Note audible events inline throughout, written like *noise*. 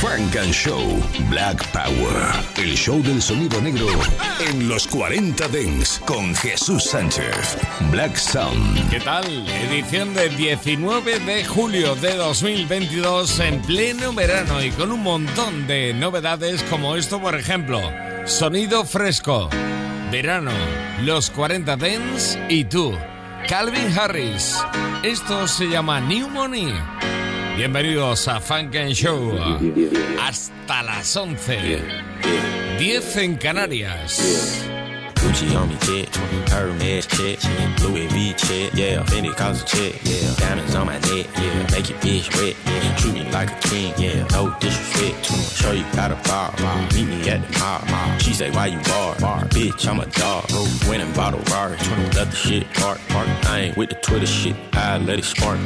Funk and Show Black Power. El show del sonido negro en los 40 Dents con Jesús Sánchez. Black Sound. ¿Qué tal? Edición de 19 de julio de 2022 en pleno verano y con un montón de novedades como esto, por ejemplo. Sonido fresco. Verano. Los 40 Dents y tú. Calvin Harris. Esto se llama New Money. Bienvenidos a Funk and Show. Hasta las 11. 10 en Canarias. Gucci on me, check. Hermes, check. Louis V, check. Yeah, Fendi cause a check. Yeah, diamonds on my neck. Yeah, make your bitch wet. Yeah, treat me like a king. Yeah, no disrespect. Show you bar. Meet me at the. She say, why you bar? Bar, bitch, I'm a dog. A Rari. Let the shit park. Park. I ain't with the Twitter shit. I let it spark.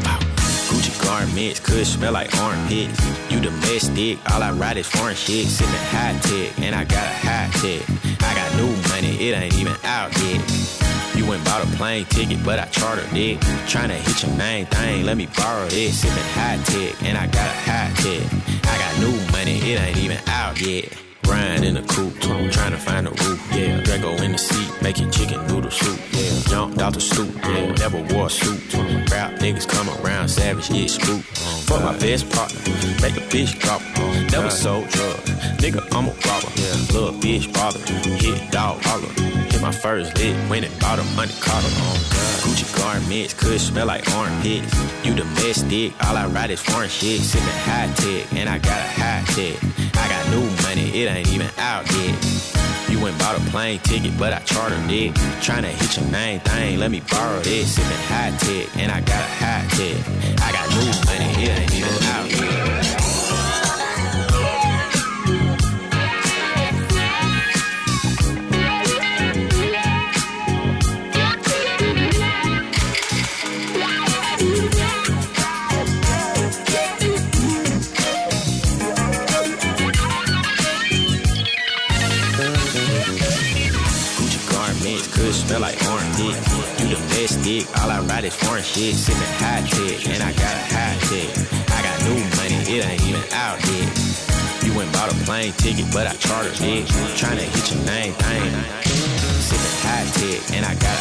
Gucci garments could smell like armpits. You domestic, all I ride is foreign shit. Sipping high tech, and I got a high tech. I got new money, it ain't even out yet. You went bought a plane ticket, but I chartered it. Tryna hit your main thing, let me borrow this. Sipping high tech, and I got a high tech. I got new money, it ain't even out yet. Grind in the coupe, trying to find a roof, yeah. Drago in the seat, making chicken noodle soup, yeah. Jumped out the stoop, yeah. Never wore a suit. Rap niggas come around, savage, get spook. Fuck my best partner, make a bitch drop. Never sold drugs, nigga, I'm a robber. Yeah. Little bitch bother, hit dog holler. Hit my first lick, went and bought a money collar. Oh, Gucci garments could smell like armpits. You domestic, all I ride is foreign shit. Sipping high tech, and I got a high tech. I got new money, it ain't even out yet. You went bought a plane ticket, but I chartered it. Tryna hit your main thing, let me borrow this. Sipping high tech, and I got a high tech. I got new money, it ain't even out yet. I got a. I got new money, it ain't even out yet. You bought a plane ticket, but I chartered hit your main thing. I got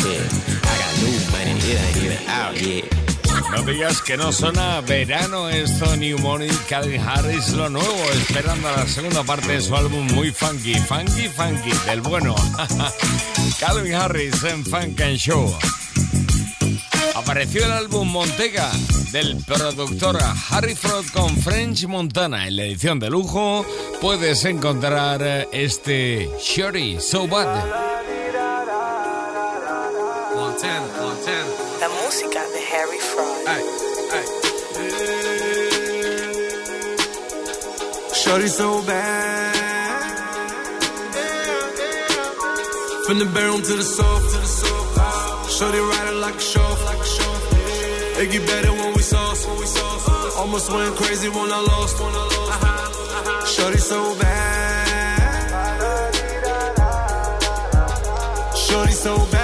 a. I got new money, it ain't even out yet. No digas que no suena verano esto, New Money, Calvin Harris, lo nuevo, esperando la segunda parte de su álbum muy funky, funky, funky, del bueno. *laughs* Calvin Harris en Funk and Show. Apareció el álbum Montega del productor Harry Fraud con French Montana. En la edición de lujo puedes encontrar este Shorty So Bad. Montana, Montana. La música de Harry Fraud. Ay, ay. Shorty so bad. From the bedroom to the sofa, to the sofa. Shorty riding like a chauffeur, like a chauffeur. It get better when we sauce, when we sauce. Almost went crazy when I lost, when I lost. Shorty so bad. Shorty so bad,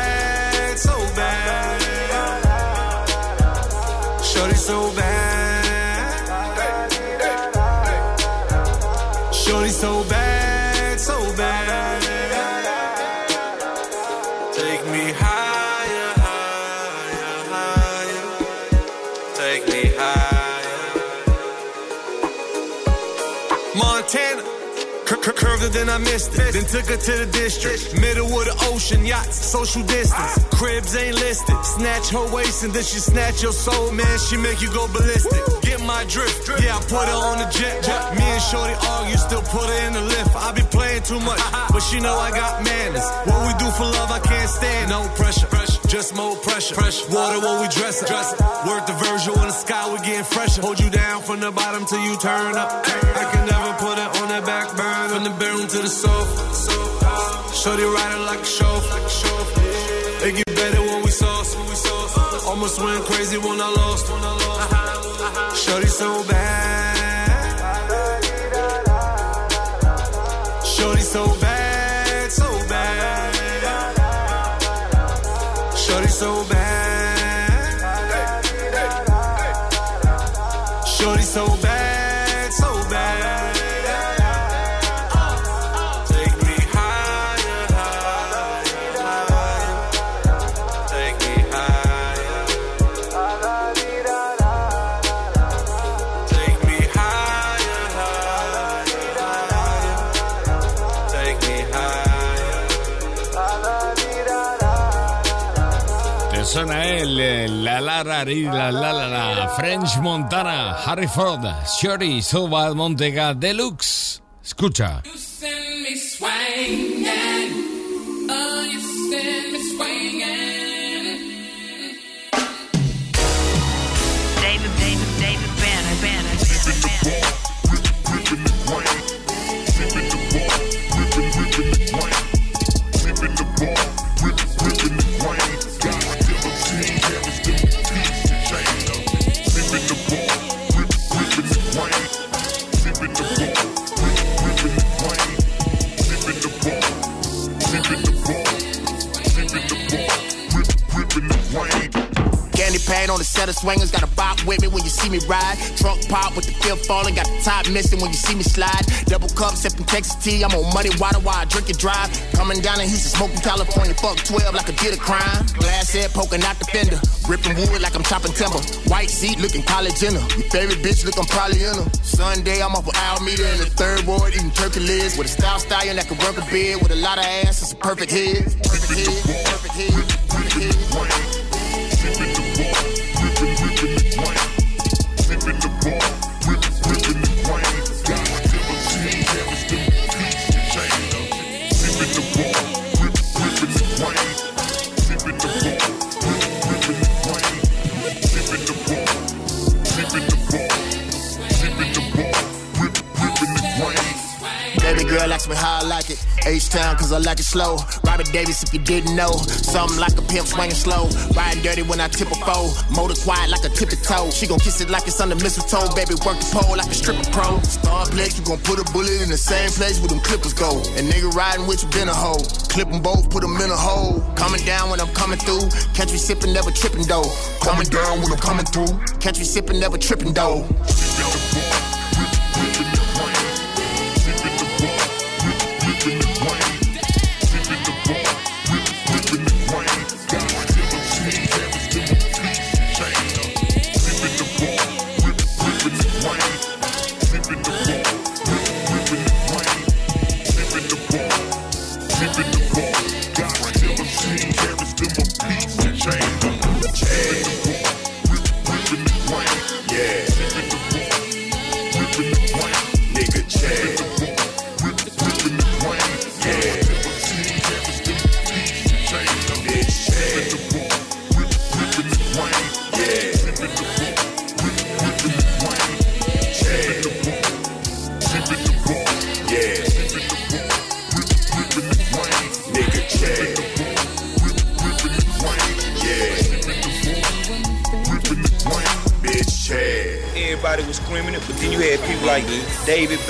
then I missed it. Then took her to the district. Middle of the ocean, yachts, social distance. Cribs ain't listed. Snatch her waist and then she snatch your soul, man. She make you go ballistic. Get my drift. Yeah, I put her on the jet. Me and Shorty argue, you still put her in the lift. I be playing too much, but she know I got manners. What we do for love, I can't stand. No pressure, just more pressure. Water when we dress up. Work the Virgil in the sky, we getting fresher. Hold you down from the bottom till you turn up. I can never put it on that back burner. From the bedroom to the sofa. Shorty riding like a chauffeur. It get better when we sauce. Almost went crazy when I lost. When I lost. Shorty so bad. Shorty so bad, suena el, el la la la la la la French Montana, Harry Ford, Shorty, Soba Montega Deluxe. Escucha. Candy on the set of swingers, got a bop with me when you see me ride. Trunk pop with the fifth falling, got the top missing when you see me slide. Double cup, sipping Texas tea, I'm on money water while I drink and drive. Coming down in Houston, smoking California, fuck 12 like I did a crime. Glass head poking out the fender, ripping wood like I'm chopping timber. White seat looking college in her. Your favorite bitch looking probably in her. Sunday, I'm off of Alameda in the third ward eating turkey legs with a style stallion that can work a bed with a lot of ass and some perfect head. Perfect head, me how I like it. H-Town, cause I like it slow. Robert Davis, if you didn't know. Something like a pimp swinging slow. Riding dirty when I tip a foe. Motor quiet like a tippy toe. She gon' kiss it like it's under mistletoe. Baby, work the pole like a stripper pro. Star place, you gon' put a bullet in the same place where them clippers go. And nigga riding with you been a hoe. Clip them both, put them in a hole. Coming down when I'm coming through. Catch me sipping, never tripping though. Coming down when I'm coming through. Catch me sipping, never tripping though.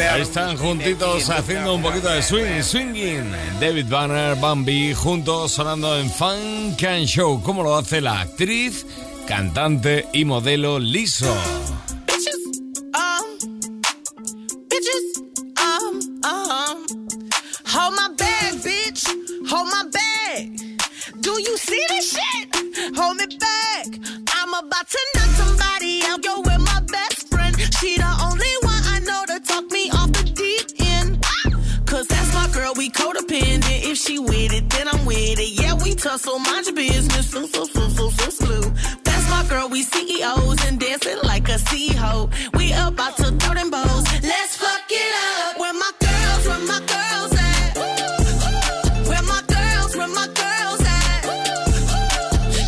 Ahí están juntitos haciendo un poquito de swing, swinging. David Banner, Bambi, juntos sonando en Funk and Show. ¿Cómo lo hace la actriz, cantante y modelo Liso? Tussle, mind your business. So, so, so, so, so, slew. That's my girl, we CEOs and dancing like a CEO. We about to throw them bows. Let's fuck it up. Where my girls, where my girls at? Where my girls, where my girls at?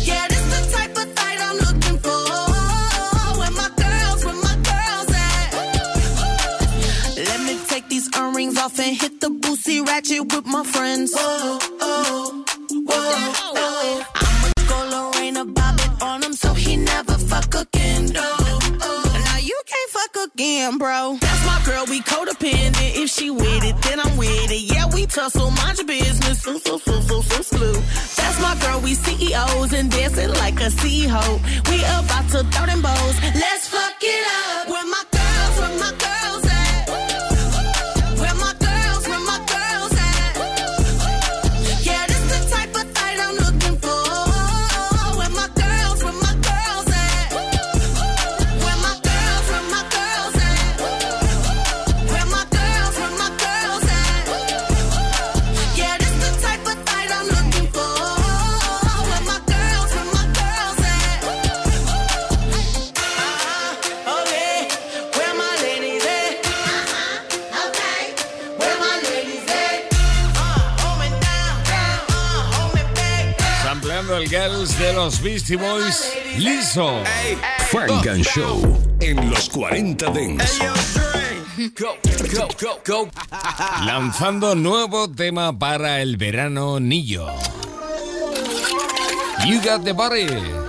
Yeah, this the type of I'm looking for. Where my girls, where my girls at? Let me take these earrings off and hit the boosie ratchet with my friends. Whoa, again, bro. That's my girl, we codependent. If she with it, then I'm with it. Yeah, we tussle, mind your business. So, so, so, so, so, slew. That's my girl, we CEOs and dancing like a CEO. We about to throw them bows. Let's fuck it up. El Girls de los Beastie Boys, liso. Funk and Show en los 40 Dents. Go, go, go, go. *laughs* Lanzando nuevo tema para el verano Nillo. You got the body.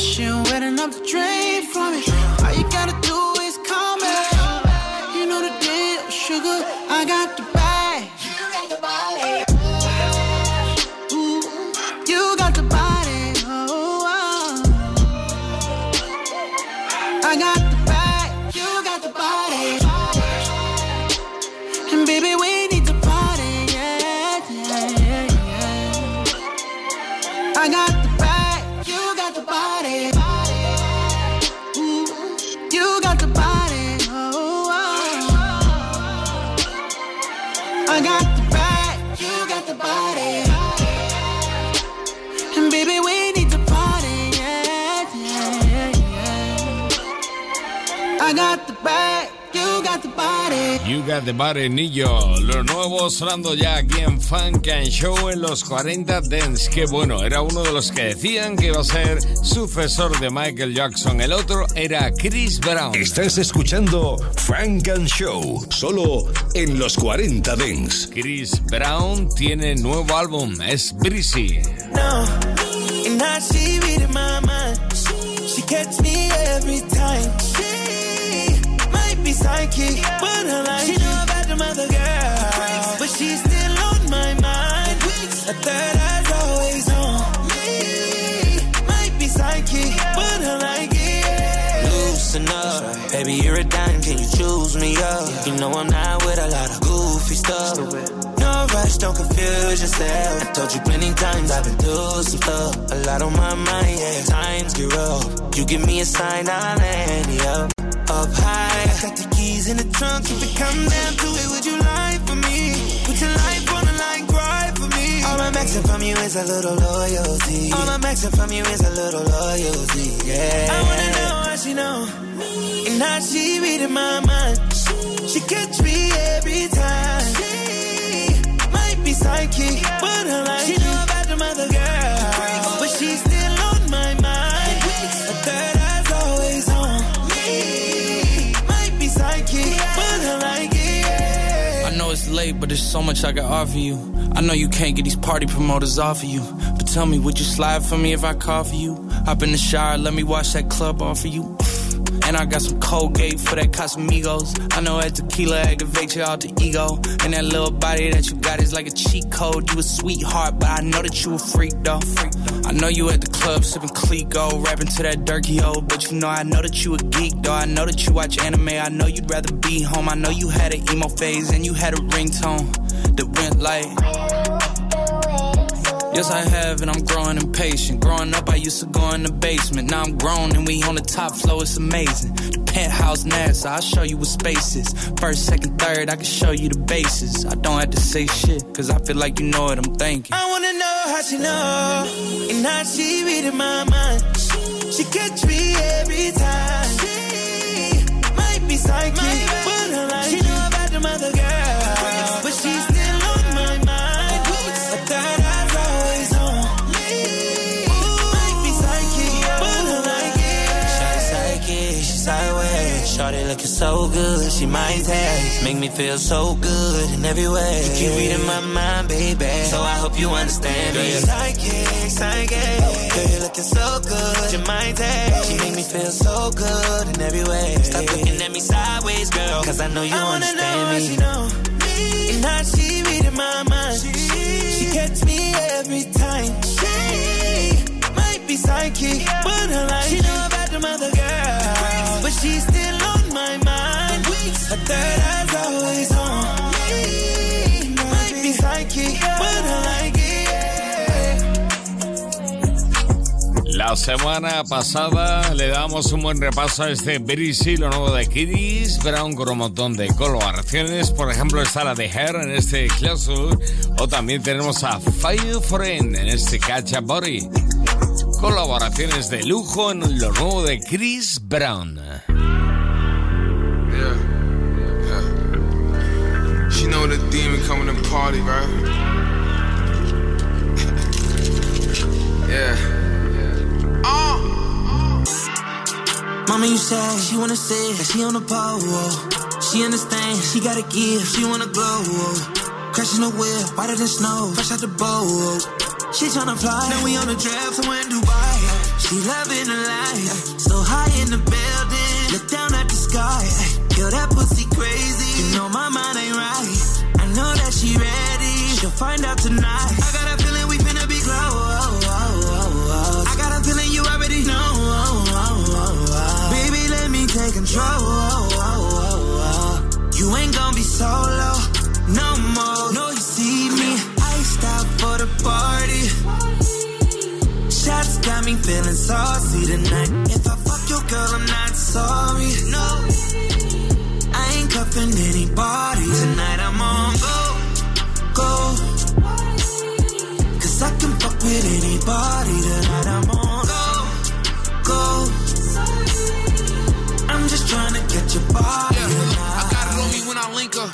Wet enough to drain from it. Body. You got the body, Nillo. Lo nuevo sonando ya aquí en Funk and Show en los 40 Dance. Que bueno, era uno de los que decían que iba a ser sucesor de Michael Jackson. El otro era Chris Brown. Estás escuchando Funk and Show, solo en los 40 Dents. Chris Brown tiene nuevo álbum, es Breezy. No, and now she reading my mind. She catch me every time. Might but I like She know about the mother girl, but she's still on my mind. A third eye's always on me. Might be psychic, but I like it. Loosen up, baby, you're a dime. Can you choose me up? You know I'm not with a lot of goofy stuff. No rush, don't confuse yourself. I told you plenty times I've been through some stuff. A lot on my mind, yeah. Times get rough. You give me a sign, I'll land you up. Got the keys in the trunk. If it come down to it, would you lie for me? Put your life on the line, cry for me. All I'm asking from you is a little loyalty. All I'm asking from you is a little loyalty. Yeah. I wanna know how she know. And how she reading my mind. She catch me every time. She might be psychic, but I like She know but there's so much I can offer you. I know you can't get these party promoters off of you. But tell me, would you slide for me if I call for you? Hop in the shower, let me wash that club off of you. And I got some Colgate for that Casamigos. I know that tequila activates your alter ego. And that little body that you got is like a cheat code. You a sweetheart, but I know that you a freak though. I know you at the club sipping Clico, rapping to that Durkee O. But you know I know that you a geek though. I know that you watch anime. I know you'd rather be home. I know you had an emo phase and you had a ringtone that went like. Yes, I have, and I'm growing impatient. Growing up, I used to go in the basement. Now I'm grown, and we on the top floor. It's amazing. The penthouse NASA, I'll show you what space is. First, second, third, I can show you the bases. I don't have to say shit, cause I feel like you know what I'm thinking. I wanna know how she know and how she reading my mind. She catch me every time. She might be psychic, so good, she might taste. Make me feel so good in every way. You keep reading my mind, baby. So I hope you understand me. you're psychic, psychic. Girl, you're looking so good, you might take. She make me feel so good in every way. Stop looking at me sideways, girl. Cause I know you I wanna understand know me. she know me and how she reading my mind. She, she catch me every time. She might be psychic, but I like She know La semana pasada le damos un buen repaso a este Breezy, lo nuevo de Chris Brown con un montón de colaboraciones. Por ejemplo, está la de Her en este Closer. O también tenemos a Fire Friend en este Catch a Body. Colaboraciones de lujo en lo nuevo de Chris Brown. Yeah. Know the demon coming to party, right? *laughs* yeah. Uh. Mama, you say she wanna say that she on the pole. She understand, she gotta give, she wanna glow. Crashing the whip, whiter than snow, fresh out the boat. She tryna fly, now we on the draft somewhere in Dubai. She loving the life, so high in the building. Look down at the sky, yo, that pussy crazy. You know my mind ain't right. I know that she ready, she'll find out tonight. I got a feeling we finna be close. Oh, oh, oh, I got a feeling you already know. Baby, let me take control. You ain't gonna be solo no more. No, you see me iced out for the party. Shots got me feeling saucy tonight. If I fuck your girl, I'm not sorry. No, I ain't cuffing anybody with anybody tonight. I'm on go, go. I'm just trying to get your body I got it on me when I link her.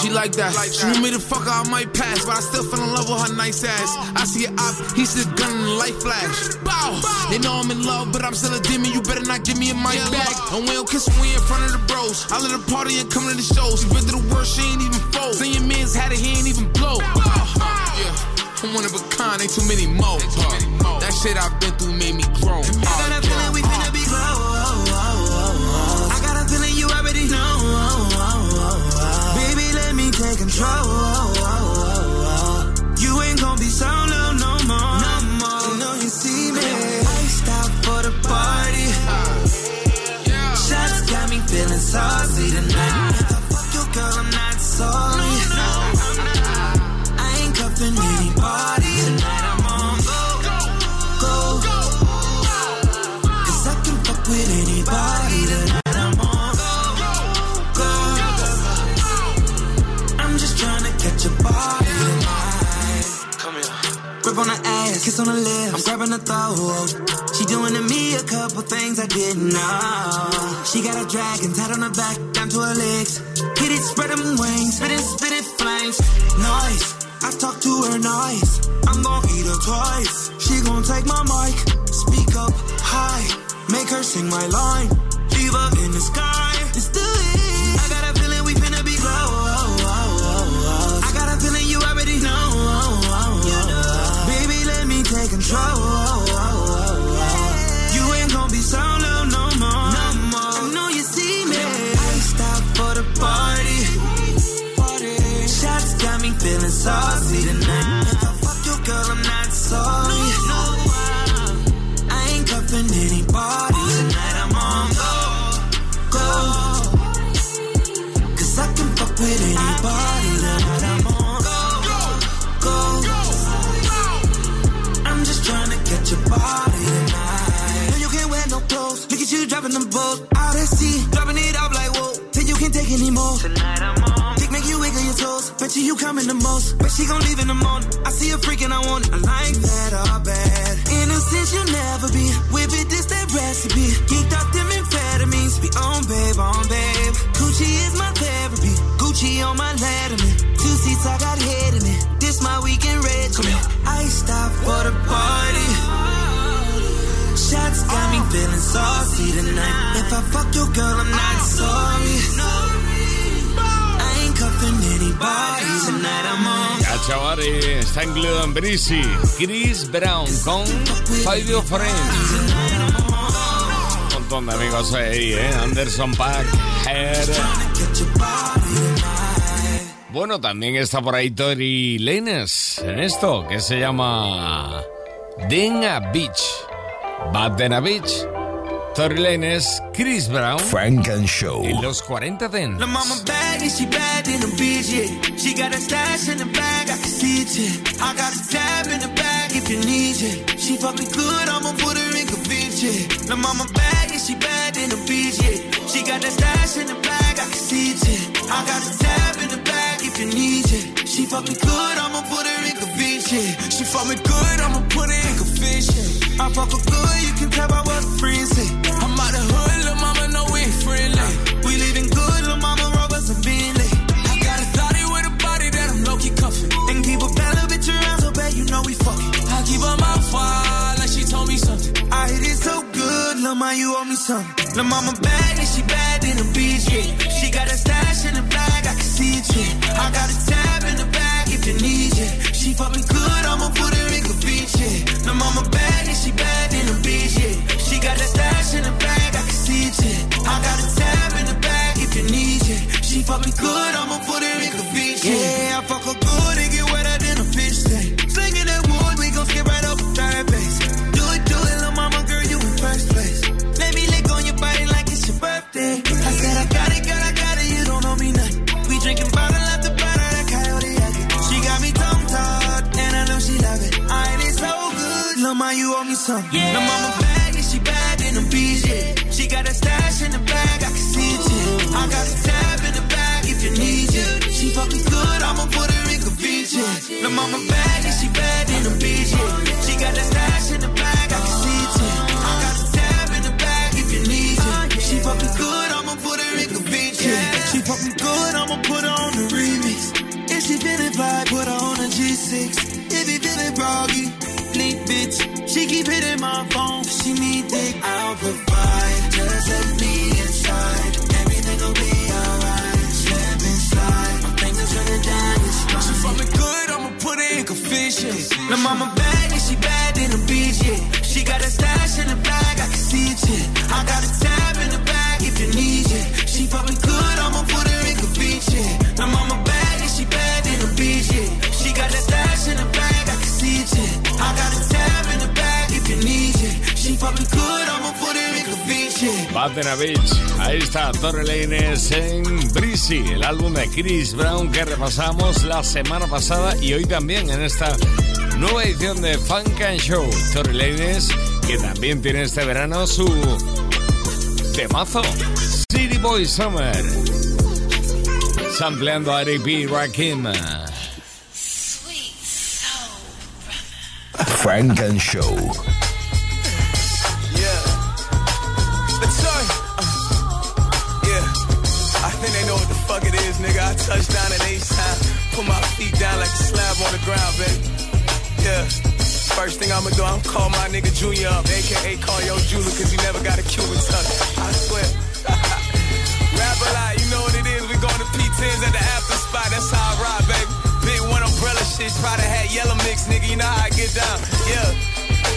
She like that. She want me to fuck her, I might pass, but I still fell in love with her nice ass. I see a op, he see a gun and the light flash. Bow! They know I'm in love, but I'm still a demon. You better not give me a mic back. And we don't kiss when we in front of the bros. I let her party and come to the shows. She been to the worst, she ain't even fold. Then your man's had it, he ain't even blow. Yeah. I'm one of a kind, ain't too many more. Uh, that shit I've been through made me grow. I got a feeling we finna be close. I got a feeling you already know. Baby, let me take control. Kiss on the lips. I'm grabbing the throat. She doing to me a couple things I didn't know. She got a dragon tied on her back, down to her legs. Hit it, spread them wings, spit it, spit it, flames. Nice. I talk to her nice. I'm gon' eat her twice. She gon' take my mic, speak up high, make her sing my line. Leave her in the sky. She gon' leave in the morning. I see a freak and I want it. Cachavari está incluido en Breezy. Chris Brown con Five Your Friends. Un montón de amigos ahí, ¿eh? Anderson Pack, Hair. Bueno, también está por ahí Tori Lanes en esto que se llama Dena Beach. Bad Dena Beach. Tory Lanez, Chris Brown. Funk and Show. En los 40 Dance. La mama bad and she bad in the beach, yeah. She got a stash in the bag, I can see it, yeah. I got a tab in the bag if you need it. She fuck me good, I'ma put her in convince, yeah. La mama bad and she bad in the beach. She got a stash in the bag, I can see it. I got a tab in the bag if you need it. She fuck me good, I'ma put her in convince, yeah. She fuck me good, I'ma put her in convince, yeah. I fuck her good, you can tell by what friends say. You owe me something. Lil' mama bad and she bad in the beach, yeah. She got a stash in the bag, I can see it, yeah. I got a tab in the bag if you need it. She fuck me good, I'ma put her in convince, yeah. Lil' mama bad and she bad in the beach, yeah. She got a stash in the bag, I can see it, yeah. I got a tab in the bag if you need it. She fuck me good, you something. Yeah. Lil' mama bad, and she bad in the beach, yeah. She got a stash in the bag, I can see it, yeah. I got a tab in the bag if you need it. She fuck me good, I'ma put her in convince, yeah. Lil' mama bad, confusion. Mama bad, and she bad in the beach, yeah. She got a stash in the bag, I can see it, yeah. I got a Bad Dena Beach. Ahí está Torre Lanes en Breezy, el álbum de Chris Brown que repasamos la semana pasada y hoy también en esta nueva edición de Funk and Show. Torre Lanes que también tiene este verano su temazo, City Boy Summer. Sampleando a R.I.P. Rakim. Frank and Show. Nigga. I touch down at H time. Put my feet down like a slab on the ground, baby. Yeah. First thing I'ma do, I'm call my nigga Junior up, aka call yo Jula, cause he never got a Cuban touch. I swear. *laughs* Rap a lot, you know what it is. We going to P10s at the after spot, that's how I ride, baby. Big one umbrella shit, try to have yellow mix, nigga, you know how I get down. Yeah.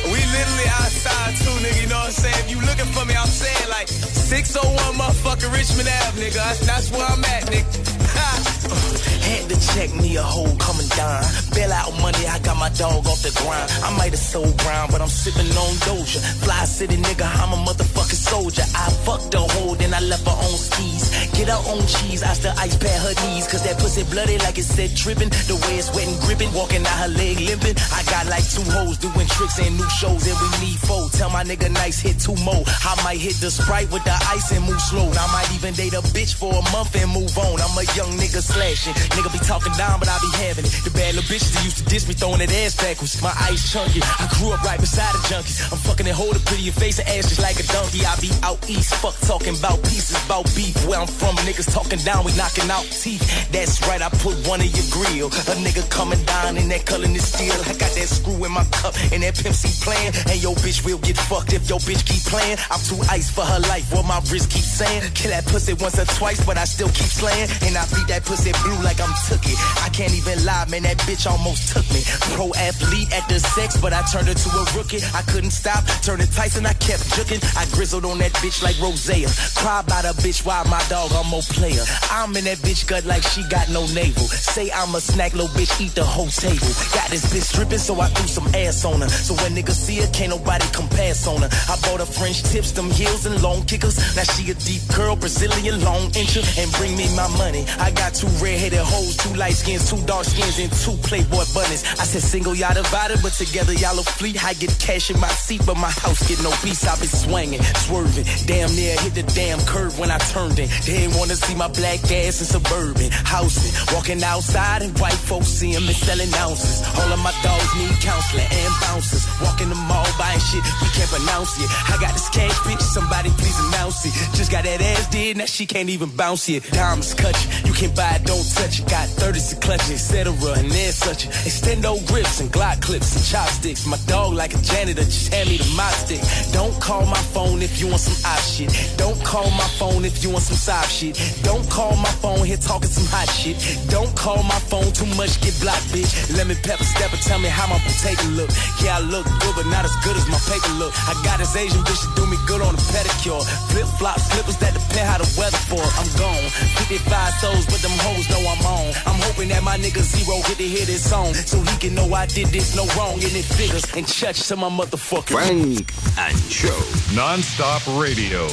We literally outside too, nigga, you know what I'm saying? If you looking for me, I'm saying like 601 motherfucking Richmond Ave, nigga. That's where I'm at, nigga. *laughs* Had to check me a hole coming down. Bail out money, I got my dog off the grind. I might have sold brown, but I'm sipping on Doja. Fly city nigga, I'm a motherfucking soldier. I fucked the hoe, then I left her on skis. Get her on cheese, I still ice pad her knees. Cause that pussy bloody like it said dripping. The way it's wet and gripping, walking out her leg limping. I got like two hoes doing tricks and new shows, and we need four. Tell my nigga nice hit two more. I might hit the sprite with the ice and move slow. I might even date a bitch for a month and move on. I'm a young nigga slashing. Nigga be talking down, but I be having it. The bad little bitches that used to diss me, throwing that ass backwards. My ice chunky. I grew up right beside the junkies. I'm fucking and hold a pretty face and ass just like a donkey. I be out east, fuck talking about pieces, about beef. Where I'm from, niggas talking down, we knocking out teeth. That's right, I put one in your grill. A nigga coming down in that color is steel. I got that screw in my cup and that Pimp C playing. And your bitch will get fucked if your bitch keep playing. I'm too ice for her life, what my wrist keep saying. Kill that pussy once or twice, but I still keep slaying. And I beat that pussy blue like I'm took it. I can't even lie, man, that bitch almost took me. Pro athlete at the sex, but I turned her to a rookie. I couldn't stop, turning Tyson, I kept juking. I grizzled on that bitch like Rosea. Cry about a bitch while my dog, I'm more player. I'm in that bitch gut like she got no navel. Say I'm a snack, little bitch, eat the whole table. Got this bitch stripping, so I threw some ass on her. So when niggas see her, can't nobody come pass on her. I bought her French tips, them heels and long kickers. Now she a deep curl, Brazilian long incher, and bring me my money. I got two red-headed hoes, two light skins, two dark skins, and two Playboy bunnies. I said single y'all divided, but together y'all a fleet. I get cash in my seat, but my house get no peace. I been swinging, swerving, damn near hit the damn curve when I turned in. They wanna see my black ass in suburban housing. Walking outside and white folks see me selling ounces. All of my dogs need counseling and bouncers. Walking the mall buying shit we can't pronounce it. I got this cash bitch, somebody please announce it. Just got that ass did, now she can't even bounce it. Diamonds cut you, you can't buy it, don't touch it. Got 30s to clutch etc. And then such. Extendo grips and Glock clips and chopsticks. My dog like a janitor, just hand me the mop stick. Don't call my phone if you want some op shit. Don't call my phone if you want some sob shit. Don't call my phone here talking some hot shit. Don't call my phone too much, get blocked, bitch. Let me pepper step and tell me how my potato look. Yeah, I look good, but not as good as my paper look. I got this Asian bitch do me good on a pedicure. Flip flop slippers that depend how the weather for. I'm gone. 55 souls, but them hoes know I'm on. I'm hoping that my nigga Zero get to hear this song so he can know I did this no wrong and it figures and church to my motherfucking Funk and Show. Non-stop radio.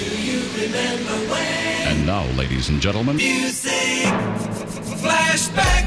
And now, ladies and gentlemen, Music flashback.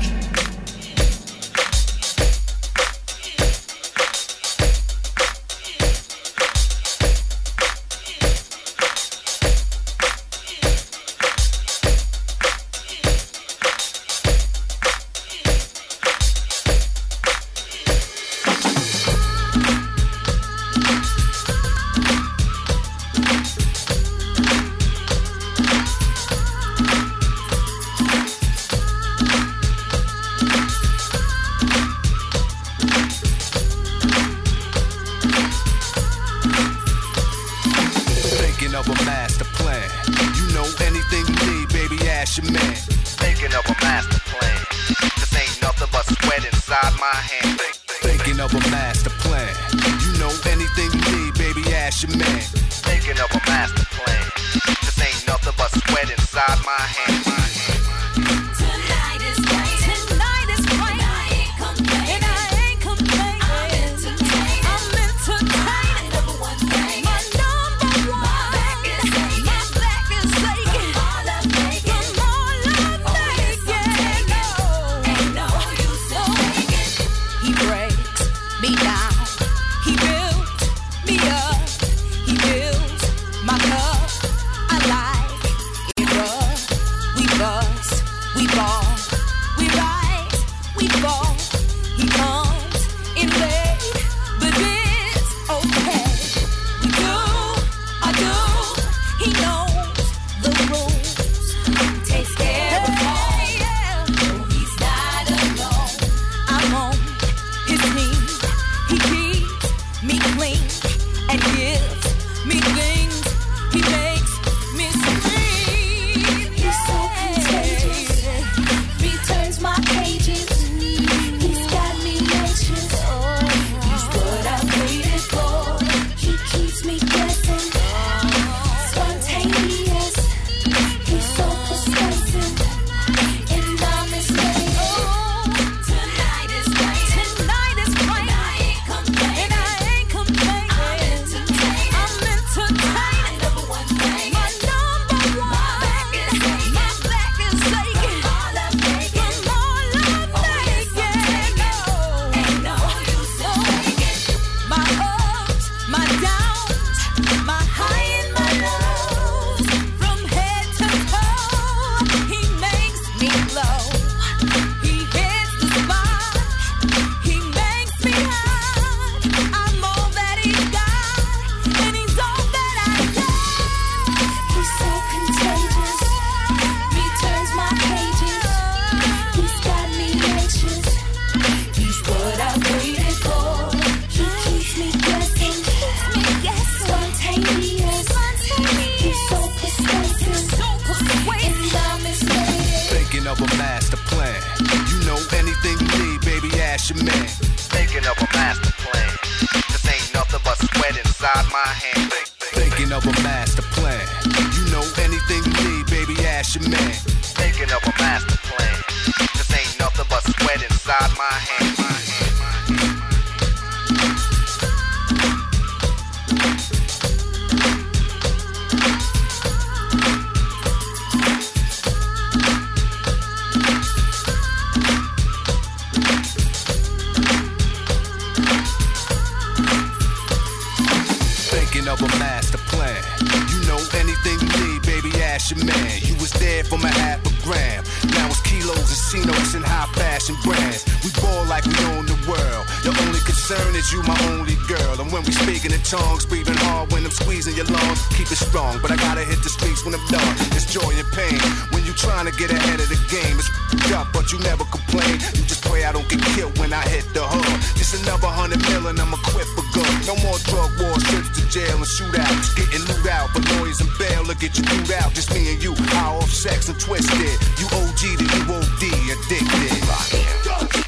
Master plan. This ain't nothing but sweat inside my hand. Thinking of a master plan. You know anything you need, baby, ask your man. Thinking of a master you, my only girl. And when we speaking in tongues, breathing hard when I'm squeezing your lungs. Keep it strong, but I gotta hit the streets when I'm done. It's joy and pain. When you trying to get ahead of the game, it's up, but you never complain. You just pray I don't get killed when I hit the hood. Just another hundred million, I'm equipped for good. No more drug wars, trips to jail and shootouts. Getting loot out, for lawyers and bail will get you through out. Just me and you, high off sex and twisted. You OG to you OD, addicted.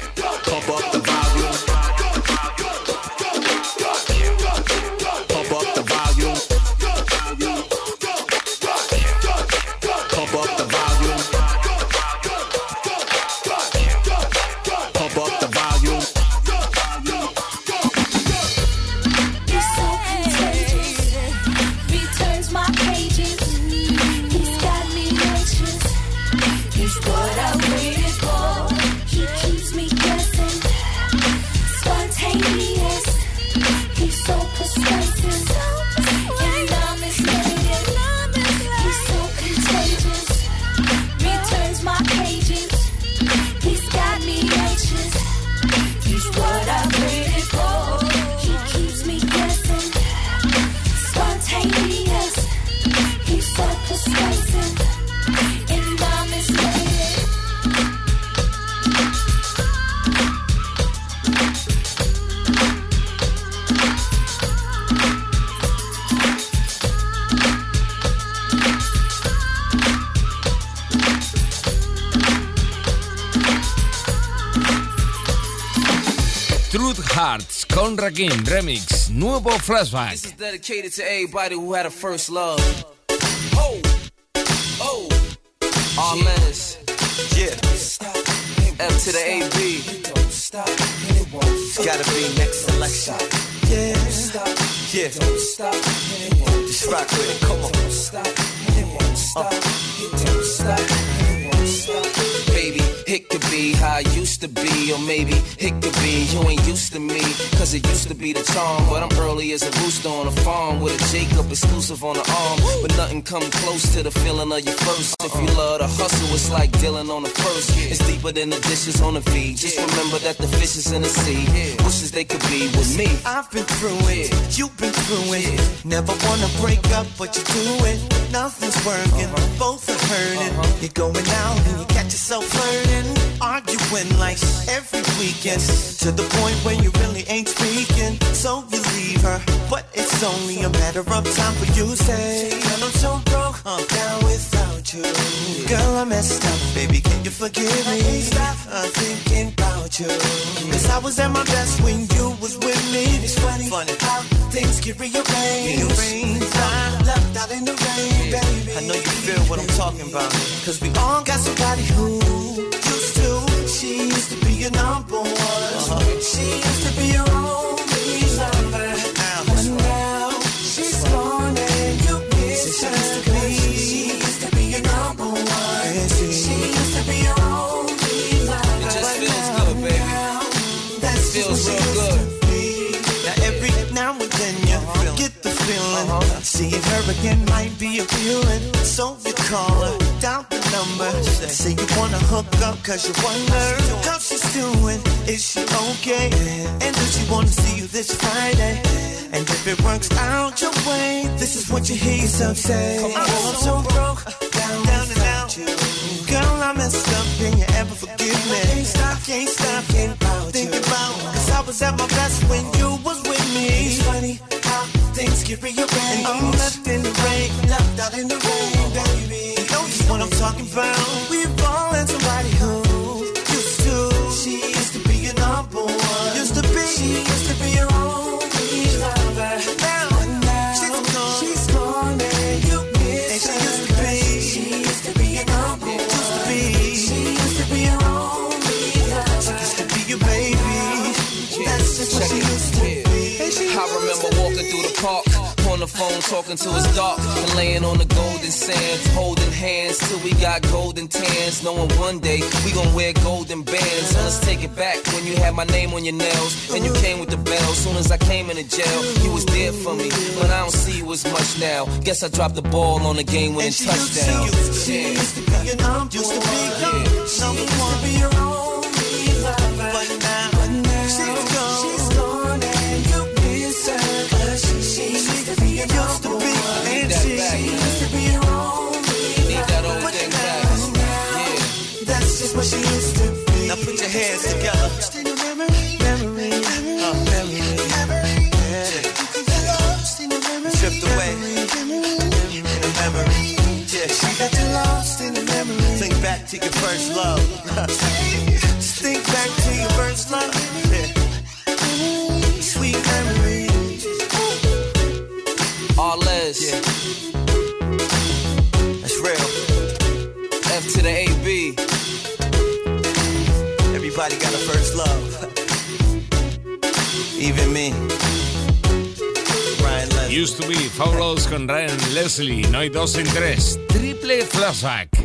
Rakim Remix, nuevo flashback. This is dedicated to everybody who had a first love. Oh, oh, all menace. Yeah. M to the AB. It's gotta be next selection. Yeah. Yeah. Just rock with it. Come on. Uh. It could be how I used to be, or maybe it could be you ain't used to me. Cause it used to be the charm, but I'm early as a rooster on a farm with a Jacob exclusive on the arm. But nothing come close to the feeling of your first. If you love the hustle, it's like dealing on the first. It's deeper than the dishes on the V. Just remember that the fish is in the sea. Wishes they could be with me. I've been through it, you've been through it. Never wanna break up, but you do it. Nothing's working, uh-huh. both are hurting. Uh-huh. You're going out and you catch yourself flirting, arguing like every weekend. To the point where you really ain't speaking. So you leave her, but it's only a matter of time for you to say, Girl, I'm so broke, I'm down without you. Girl, I messed up, baby, can you forgive me? Stop uh, thinking about you. Cause I was at my best when you was with me. It's funny, funny how things get rearranged. rearranged. I'm left out in the rain, baby. I know you feel what I'm talking about. Cause we all got somebody who number one. She used to be your only lover. But now she's gone and you miss her. She used to be your number one. She used to be your only lover. It just feels now, good, baby. now, That's just Feels what real she good. used to be. Now every now and then you uh-huh. get the feeling uh-huh. Seeing her again might be appealing So you call her, number Say you wanna hook up cause you wonder How she's doing, is she okay? And does she wanna see you this Friday? And if it works out your way This is what you hear yourself say. Oh, I'm so broke, down, down and out. Girl, I messed up, can you ever forgive me? Can't stop, can't stop, can't about Think about, cause I was at my best when you was with me. It's funny how things get rearranged. And I'm left in the rain, left out in the rain, baby what I'm talking about. We've all had somebody who used to. She used to be your number one. Used to be. She the phone talking to his dark and laying on the golden sand, holding hands till we got golden tans. Knowing one day we gon' wear golden bands. So let's take it back when you had my name on your nails and you came with the bell. Soon as I came into jail, you was there for me, but I don't see you as much now. Guess I dropped the ball on the game winning touchdown. She used to be your number used to be con Ryan Leslie. No hay dos sin tres. Triple flashback.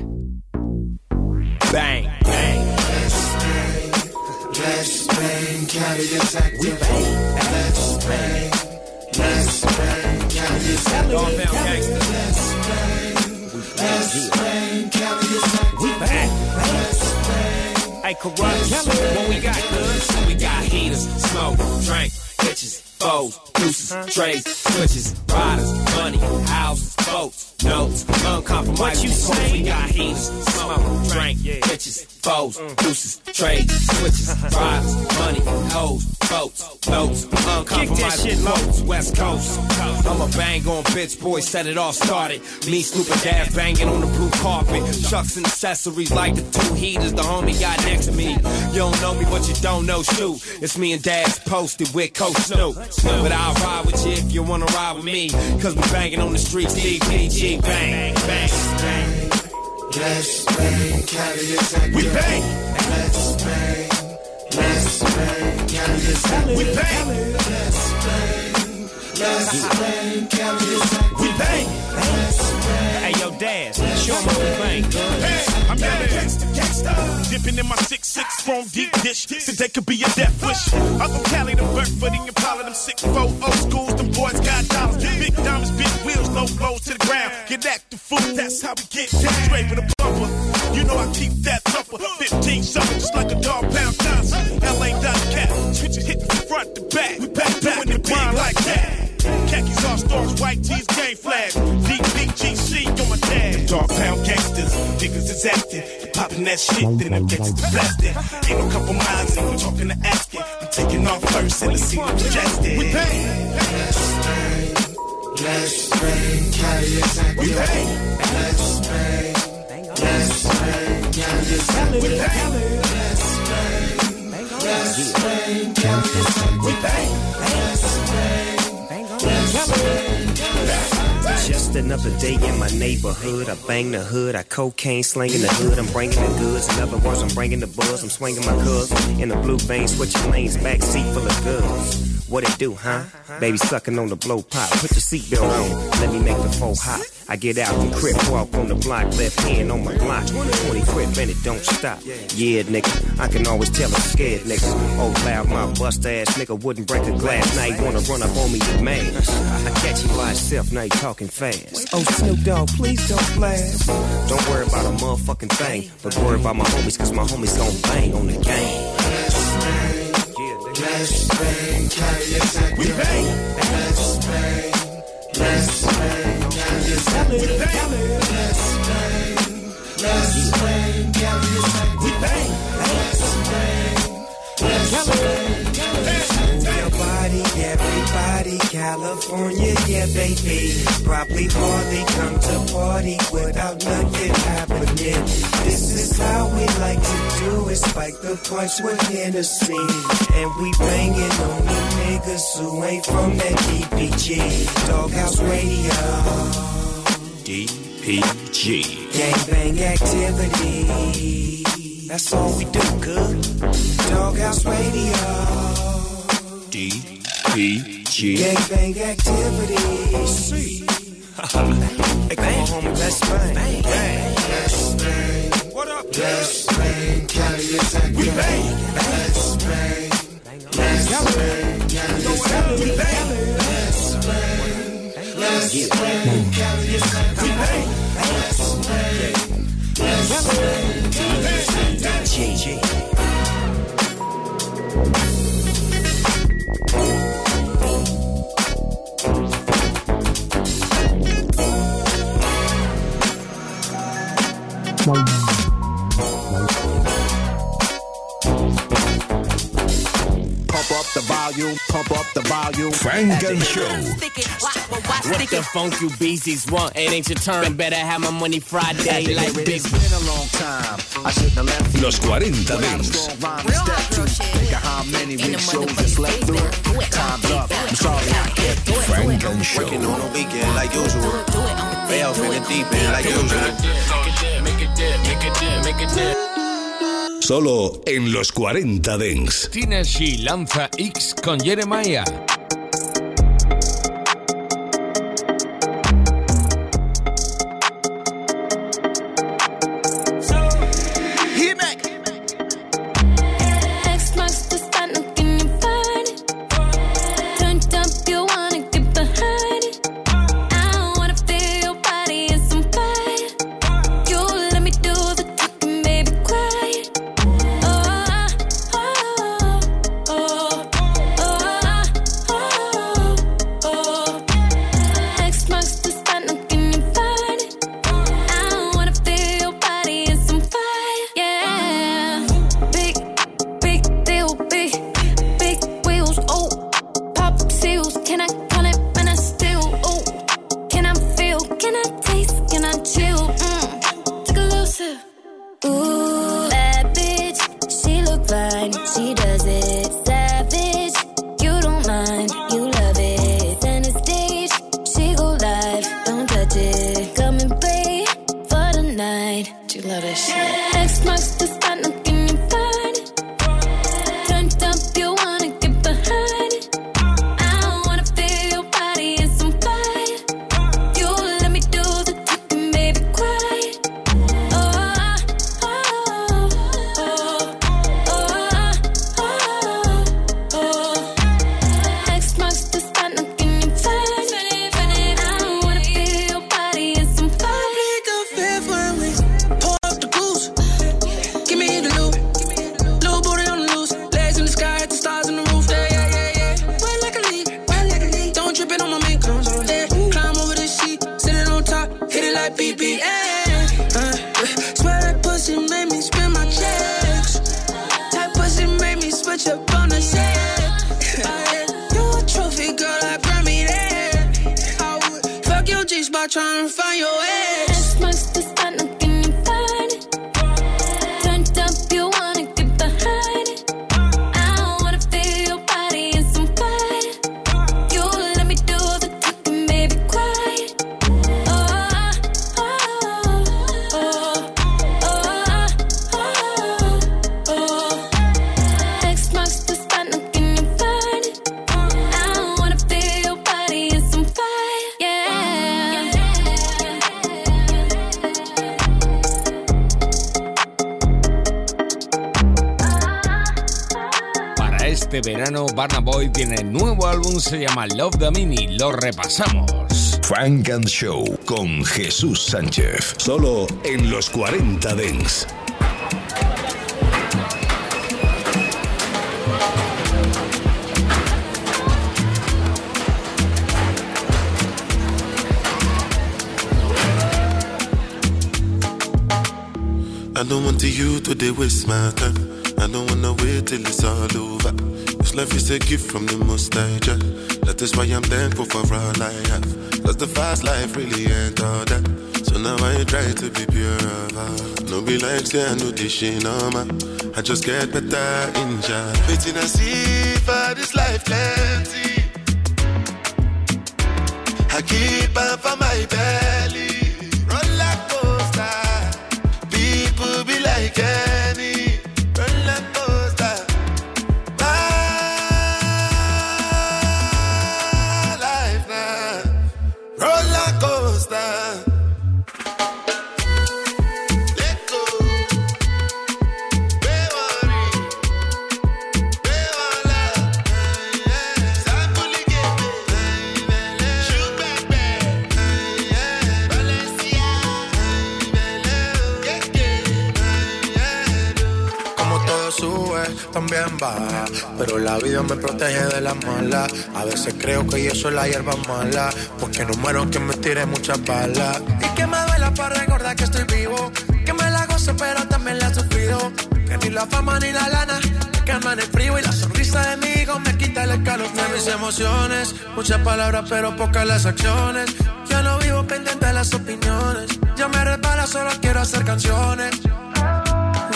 Bitch, boy, set it all started. Me, Snoop and Daz banging on the blue carpet. Chucks and accessories like the two heaters the homie got next to me. You don't know me, but you don't know shoot. It's me and Dad's posted with Coach Snoop. But I'll ride with you if you wanna ride with me. Cause we banging on the streets, DPG, bang, bang, bang. Let's bang, carry attack. We bang. Let's bang. Let's bang, carry attack. We bang. Let's bang. Let's carry attack. We bang. Hey, yo, Daz, show 'em how we bang. Hey, I'm down. Gangsta, gangsta. Dipping in my 6-6 from deep dish. Today could be a death wish. I'm from Cali to Burford, and Impala, them sick four old schools. Them boys got dollars. Big diamonds, big wheels, low blows to the ground. Get active fool, that's how we get down. Straight with a bumper. You know I keep that thumper. 15 something, just like a dog pound Johnson. LA dot cat. Switches hit from front to back. We back, back doing the grind like that. Khakis all stars, white tees, game flag. DPGC on my tag. Dog pound gangsters, niggas is acting. Popping that shit, then I'm getting blasted. Ain't no couple miles, and we talking to asking. We taking off first, and the scene congested. We pay. Let's bang. Let's bang, carry attack. We pay. Let's bang. Let's bang, carry attack. We pay. Let's bang. Let's bang, carry attack. We Just another day in my neighborhood. I bang the hood, I cocaine slanging the hood. I'm bringing the goods. In other words, I'm bringing the buzz. I'm swinging my cuz in the blue vein, switching lanes, back seat full of goods. What it do, huh? Baby sucking on the blow pop. Put your seatbelt on, let me make the phone hot. I get out and crip walk on the block, left hand on my block. 20 crip and it don't stop. Yeah, nigga, I can always tell I'm scared, nigga. Oh, loud my bust ass nigga wouldn't break a glass. Now you wanna run up on me, you mad. I catch you by itself, now you talking fast. Oh, Snoop Dogg, please don't blast. Don't worry about a motherfucking thing, but worry about my homies, cause my homies gon' bang on the game. Let's bang, bang. Let's bang. Let's bang, Let's bang. Let's bang. We bang. Let's bang. Let's bang. Move your body, everybody, California, yeah, baby. Probably hardly come to party without nothing happening. This is how we like to do it. Spike the punch with Hennessy. And we banging on the niggas who ain't from that DPG. Doghouse Radio. DPG. Gangbang activity. That's all we do, good. Doghouse Radio. DPG. G. Gangbang activities. See. hey, come on, homie, let's bang. Bang. bang. Let's bang. What up? Let's bang. Cali. We bang. Let's bang. Let's bang. Is active. We bang. Let's bang. Let's bang. Cali is. Let's. Let's up the volume, pump up the volume. Funk and Show. What the funk you beasties want? It ain't your turn. Better have my money Friday like big. It's been a long time. I shouldn't have left. Los 40 Without a strong rhyme to step to. Think of how many weak shows I slept through. Time's up. I'm sorry I kept you. Funk and Show. Working on a weekend like usual. Way off in the deep end like usual. Solo en los 40 Dents. Tina She lanza X con Jeremiah. Barna Boy tiene nuevo álbum, se llama Love the Mini. Lo repasamos. Frank and Show con Jesús Sánchez. Solo en los 40 Dents. I don't want you to waste my time. I don't wanna wait till it's all over. This life is a gift from the most high Jah. That is why I'm thankful for all I have. Cause the fast life really ain't all that. So now I try to be pure. No be like say I know this shit. I just get better in Jah. Waiting I see for this life plenty. Tire muchas balas. Y que me duela para recordar que estoy vivo. Que me la gozo, pero también la he sufrido. Que ni la fama ni la lana me calman el frío. Y la sonrisa de mi hijo me quita el escalofrío. De mis emociones, muchas palabras, pero pocas las acciones. Ya no vivo pendiente de las opiniones. Ya me resbala, solo quiero hacer canciones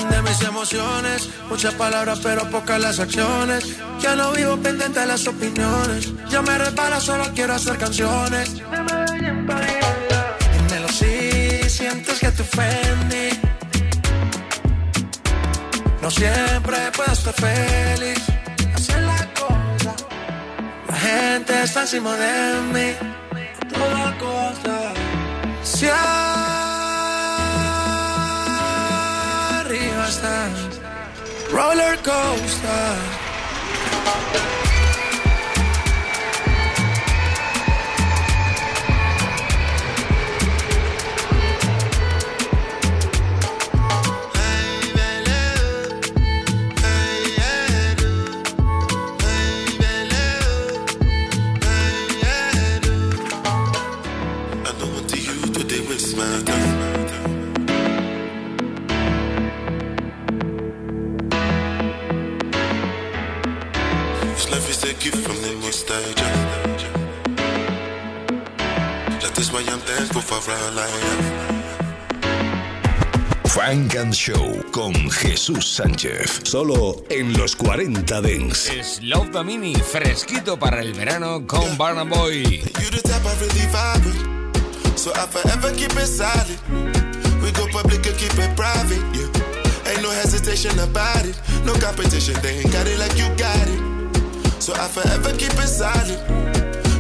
de mis emociones. Muchas palabras, pero pocas las acciones. Ya no vivo pendiente de las opiniones. Ya me resbala, solo quiero hacer canciones. No siempre puedo estar feliz. Hacer la cosa. La gente está encima de mí. Toda cosa. Si arriba estás. Roller coaster. Frank and Show con Jesús Sánchez. Solo en los 40 Dents. Es Love Domini, fresquito para el verano con Barna Boy. You the type I really vibe with. So I forever keep it solid. We go public and keep it private, yeah. Ain't no hesitation about it. No competition, they ain't got it like you got it. So I forever keep it solid.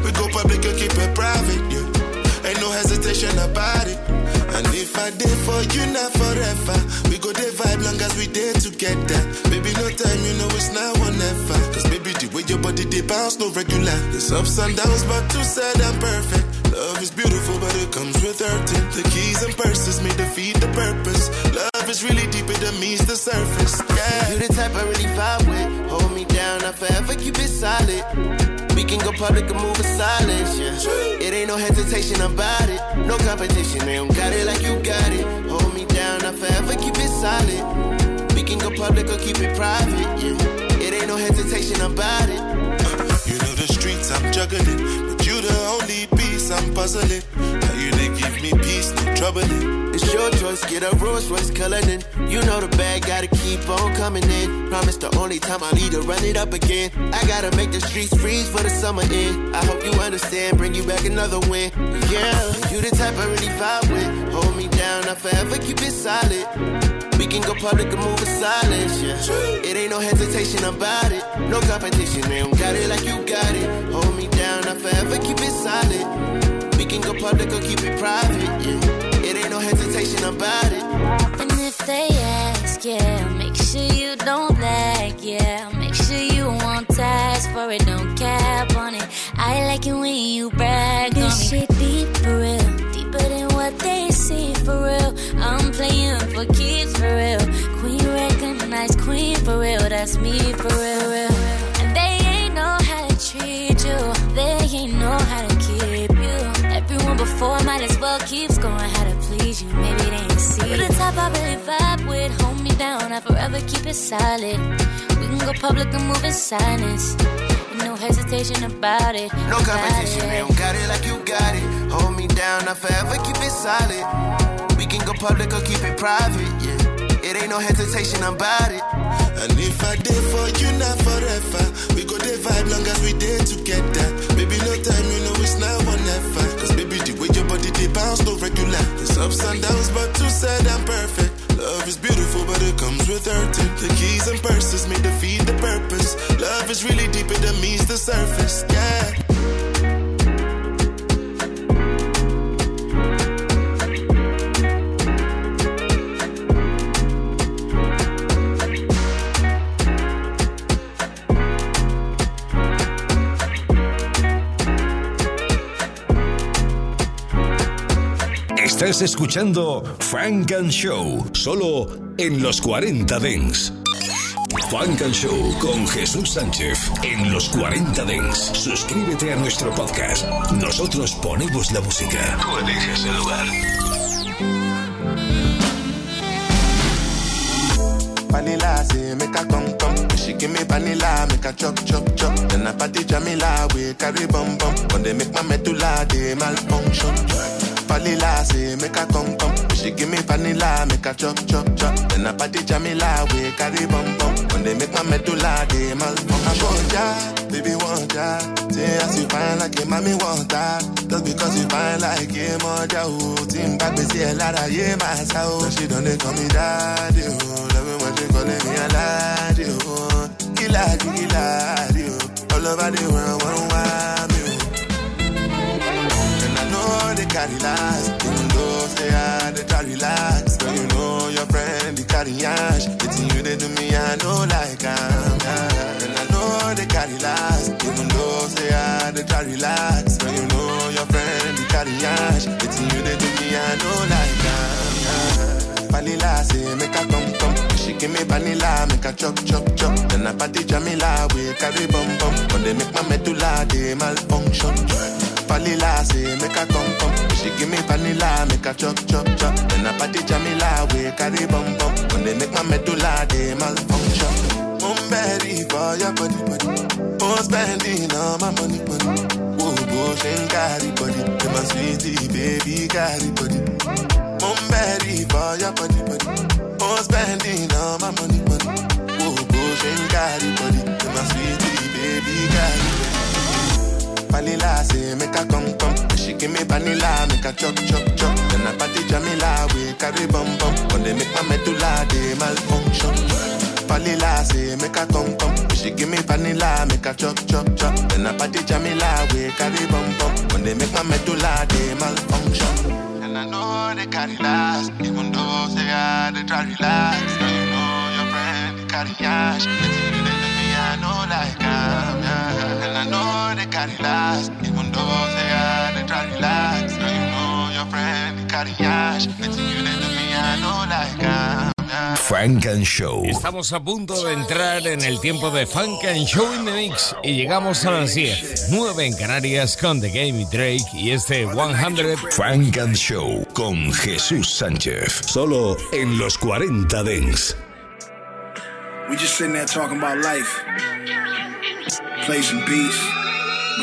We go public and keep it private, yeah. Ain't no hesitation about it. And if I did for you, not forever. We go there vibe long as we there together. Baby, no time, you know it's now or never. Cause baby, the way your body they bounce, no regular. There's ups and downs, but two said I'm perfect. Love is beautiful, but it comes with hurting. The keys and purses may defeat the purpose. Love is really deeper than meets the surface. Yeah. You the type I really vibe with. Hold me down, I forever keep it solid. We can go public and move in silence, yeah. It ain't no hesitation about it. No competition, they don't got it like you got it. Hold me down, I forever keep it solid. We can go public or keep it private, yeah. It ain't no hesitation about it. You know the streets I'm juggling, but you the only piece I'm puzzling. Now you they give me peace, no troubling. It's your choice, get a Rolls Royce colored in. You know the bag gotta keep on coming in. Promise the only time I leave to run it up again. I gotta make the streets freeze for the summer in. I hope you understand, bring you back another win. Yeah, you the type I really vibe with. Hold me down, I forever keep it solid. We can go public and move in silence, yeah. It ain't no hesitation about it. No competition, don't got it like you got it. Hold me down, I forever keep it solid. We can go public or keep it private, yeah. It ain't no hesitation about it. And if they ask, yeah, make sure you don't lag, yeah. Make sure you won't ask for it, don't cap on it. I like it when you brag on me. This shit deep for real, deeper than what they see for real. I'm playing for keeps for real. Queen recognized queen for real, that's me for real, real. And they ain't know how to treat you, they ain't know how to keep you. Everyone before might as well keep scoring how to please you. Maybe they ain't see you. the type I really vibe with, hold me down, I forever keep it solid. We can go public and move in silence. No hesitation about it. No Got competition, it. they don't got it like you got it. Hold me down, I forever keep it solid. We can go public or keep it private, yeah. It ain't no hesitation about it. And if I did for you, not forever. We go there vibe long as we there together. Baby, no time, you know it's now or never. Bounce, no regular. There's ups and downs, but two said I'm perfect. Love is beautiful, but it comes with hurting. The keys and purses may defeat the purpose. Love is really deeper than meets the surface. Yeah. Estás escuchando Frank and Show, solo en los 40 Dents. Funk and Show con Jesús Sánchez en los 40 Dents. Suscríbete a nuestro podcast. Nosotros ponemos la música. Tú eliges el lugar. Vanilla say make a come come. She give me vanilla, make a chop chop chop. Then I party Jamila, we carry bum bum. When they make my medulla, they malfunction. Vanilla say make a come come. She give me vanilla, make a chop chop chop. Then I party Jamila, we carry bum bum. When they make my medulla, they malfunction. I want ya, baby want ya. Say as you fine like a mommy want that. Just because you fine like a mother, oh. Team back, we see a lot of yeah, my soul. She don't they call me daddy, oh. Love me when she calling me a laddie, oh. Killer, killer, oh. All over the world, one carry last, even though say I they try relax. But you know your friend, they carry ash. It's you they do me, I know like I'm. And I know they carry last, even though say I they try relax. But you know your friend, they carry ash. It's you they do me, I know like I'm. Vanilla say make a come come. She give me vanilla, make a chop chop chop. Then I party Jamila, we carry bum bum. When they make my medulla, they malfunction. Vanilla say make a come come. She give me vanilla, make a chop chop chop. Then I party Jamila, we carry bum bum. When they make my medulla, they malfunction. Ready for your body body. I'm spending all my money money. Bush and carry body. You're my sweetie baby, carry body. Ready for your body, body. I'm spending all my money, money. Vanilla say make a come come. She give me vanilla, make a chop chop chop. Then I party Jamila, we carry bum bum. When they make my medulla, they malfunction. Vanilla say make a come come. She give me vanilla, make a chop chop chop. Then I party Jamila, we carry bum bum. When they make my medulla, they malfunction. And I know they carry last, even though say I they try relax. Now you know your friend carry ash. But you they do me, I know like. And I know they carry last, even though say I they try relax. Now you know your friend you me, I know like I'm. Funk and Show. Estamos a punto de entrar en el tiempo de Funk and Show in the Mix y llegamos a las 10, 9 en Canarias con The Game y Drake y este 100 Funk and Show con Jesús Sánchez. Solo en los 40 Dents. We just sitting there talking about life. Play some beats.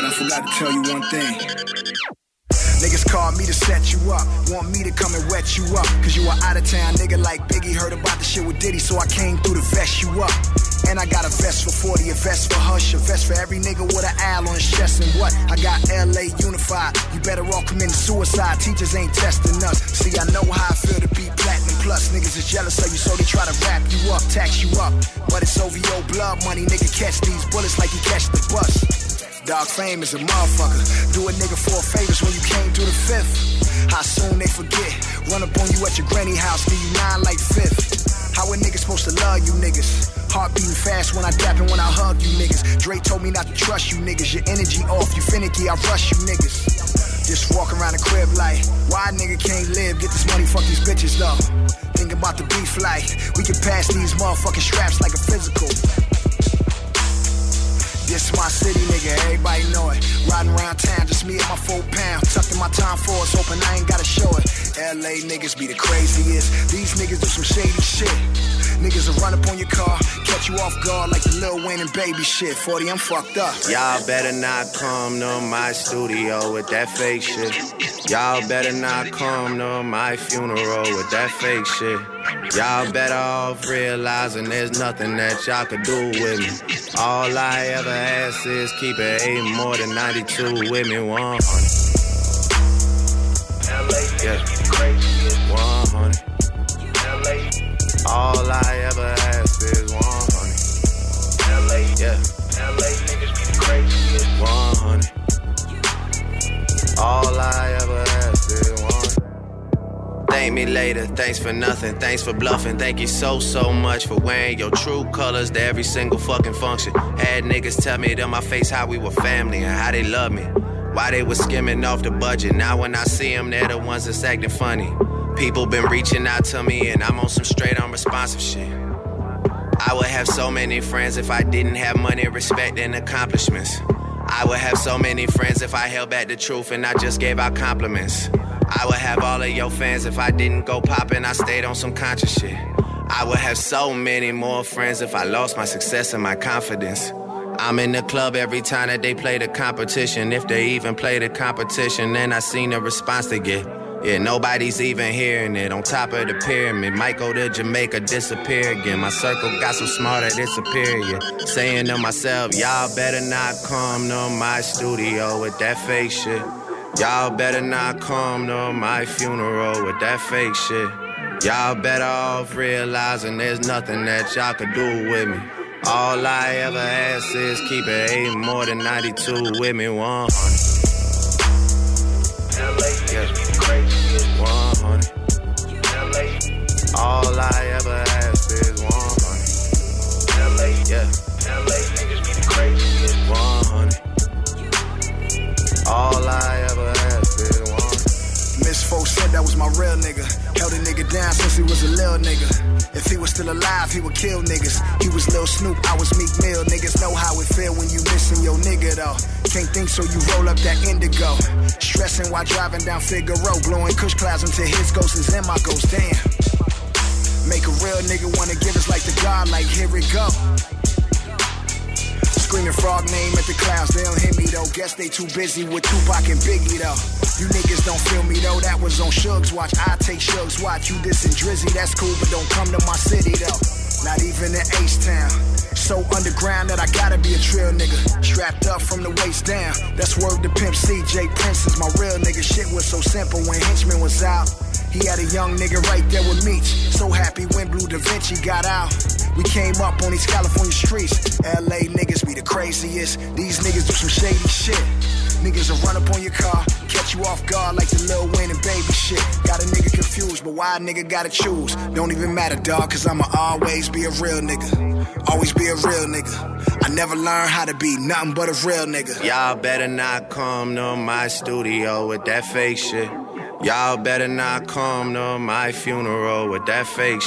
But I forgot to tell you one thing. Niggas call me to set you up. Want me to come and wet you up. Cause you a out of town nigga like Biggie. Heard about the shit with Diddy, so I came through to vest you up. And I got a vest for 40, a vest for Hush, a vest for every nigga with an owl on his chest. And what? I got LA unified. You better all commit suicide. Teachers ain't testing us. See, I know how I feel to be platinum plus. Niggas is jealous of you, so they try to wrap you up, tax you up. But it's OVO blood money, nigga. Catch these bullets like you catch the bus. Dog fame is a motherfucker. Do a nigga four favors when you came to the fifth. How soon they forget? Run up on you at your granny house, do you nine like fifth? How a nigga supposed to love you niggas? Heart beating fast when I dap and when I hug you niggas. Dre told me not to trust you niggas. Your energy off, you finicky, I rush you niggas. Just walk around the crib like, why a nigga can't live? Get this money, fuck these bitches though. Think about the beef like, we can pass these motherfucking straps like a physical. This my city, nigga, everybody know it. Riding around town, just me and my four pound. Tucking my time force, hoping I ain't gotta show it. LA niggas be the craziest. These niggas do some shady shit. Niggas will run up on your car, catch you off guard like the Lil Wayne and baby shit. 40, I'm fucked up. Y'all better not come to my studio with that fake shit. Y'all better not come to my funeral with that fake shit. Y'all better off realizing there's nothing that y'all could do with me. All I ever ask is keep it eight more than 92 with me, 100. Yeah, All I ever ask is 100. Yeah, 100. All I ever ask is 100. Thank me later, thanks for nothing, thanks for bluffing. Thank you so, so much for wearing your true colors to every single fucking function. Had niggas tell me to my face how we were family and how they love me. Why they was skimming off the budget. Now when I see them, they're the ones that's acting funny. People been reaching out to me and I'm on some straight on responsive shit. I would have so many friends if I didn't have money, respect, and accomplishments. I would have so many friends if I held back the truth and I just gave out compliments. I would have all of your fans if I didn't go poppin', I stayed on some conscious shit. I would have so many more friends if I lost my success and my confidence. I'm in the club every time that they play the competition. If they even play the competition, then I seen the response they get. Yeah, nobody's even hearing it. On top of the pyramid, might go to Jamaica, disappear again. My circle got so smart that it's. Saying to myself, y'all better not come to my studio with that fake shit. Y'all better not come to my funeral with that fake shit. Y'all better off realizing there's nothing that y'all could do with me. All I ever ask is keep it eight more than 92 with me, 100. Yeah. All I ever ask is 100. Yeah. 100. All I ever ask is 100. Miss Folk said that was my real nigga. Held a nigga down since he was a little nigga. If he was still alive, he would kill niggas. He was Lil Snoop, I was Meek Mill. Niggas know how it feel when you missing your nigga though. Can't think so you roll up that indigo. Stressing while driving down Figueroa, blowing kush clouds until his ghost is in my ghost. Damn. Make a real nigga wanna give us like the God, like here we go. Screaming frog name at the clouds, they don't hear me though. Guess they too busy with Tupac and Biggie though. You niggas don't feel me though, that was on Shugs Watch. I take Shugs Watch, you dissing Drizzy, that's cool, but don't come to my city though. Not even in H Town. So underground that I gotta be a trill nigga. Strapped up from the waist down. That's word to Pimp CJ Prince is my real nigga. Shit was so simple when Henchman was out. He had a young nigga right there with Meech. So happy when Blue Da Vinci got out. We came up on these California streets. LA niggas be the craziest. These niggas do some shady shit. Niggas will run up on your car, catch you off guard like the Lil Wayne and baby shit. Got a nigga confused, but why a nigga gotta choose? Don't even matter, dog, cause I'ma always be a real nigga. Always be a real nigga. I never learned how to be nothing but a real nigga. Y'all better not come to my studio with that fake shit. Y'all better not come to my funeral with that fake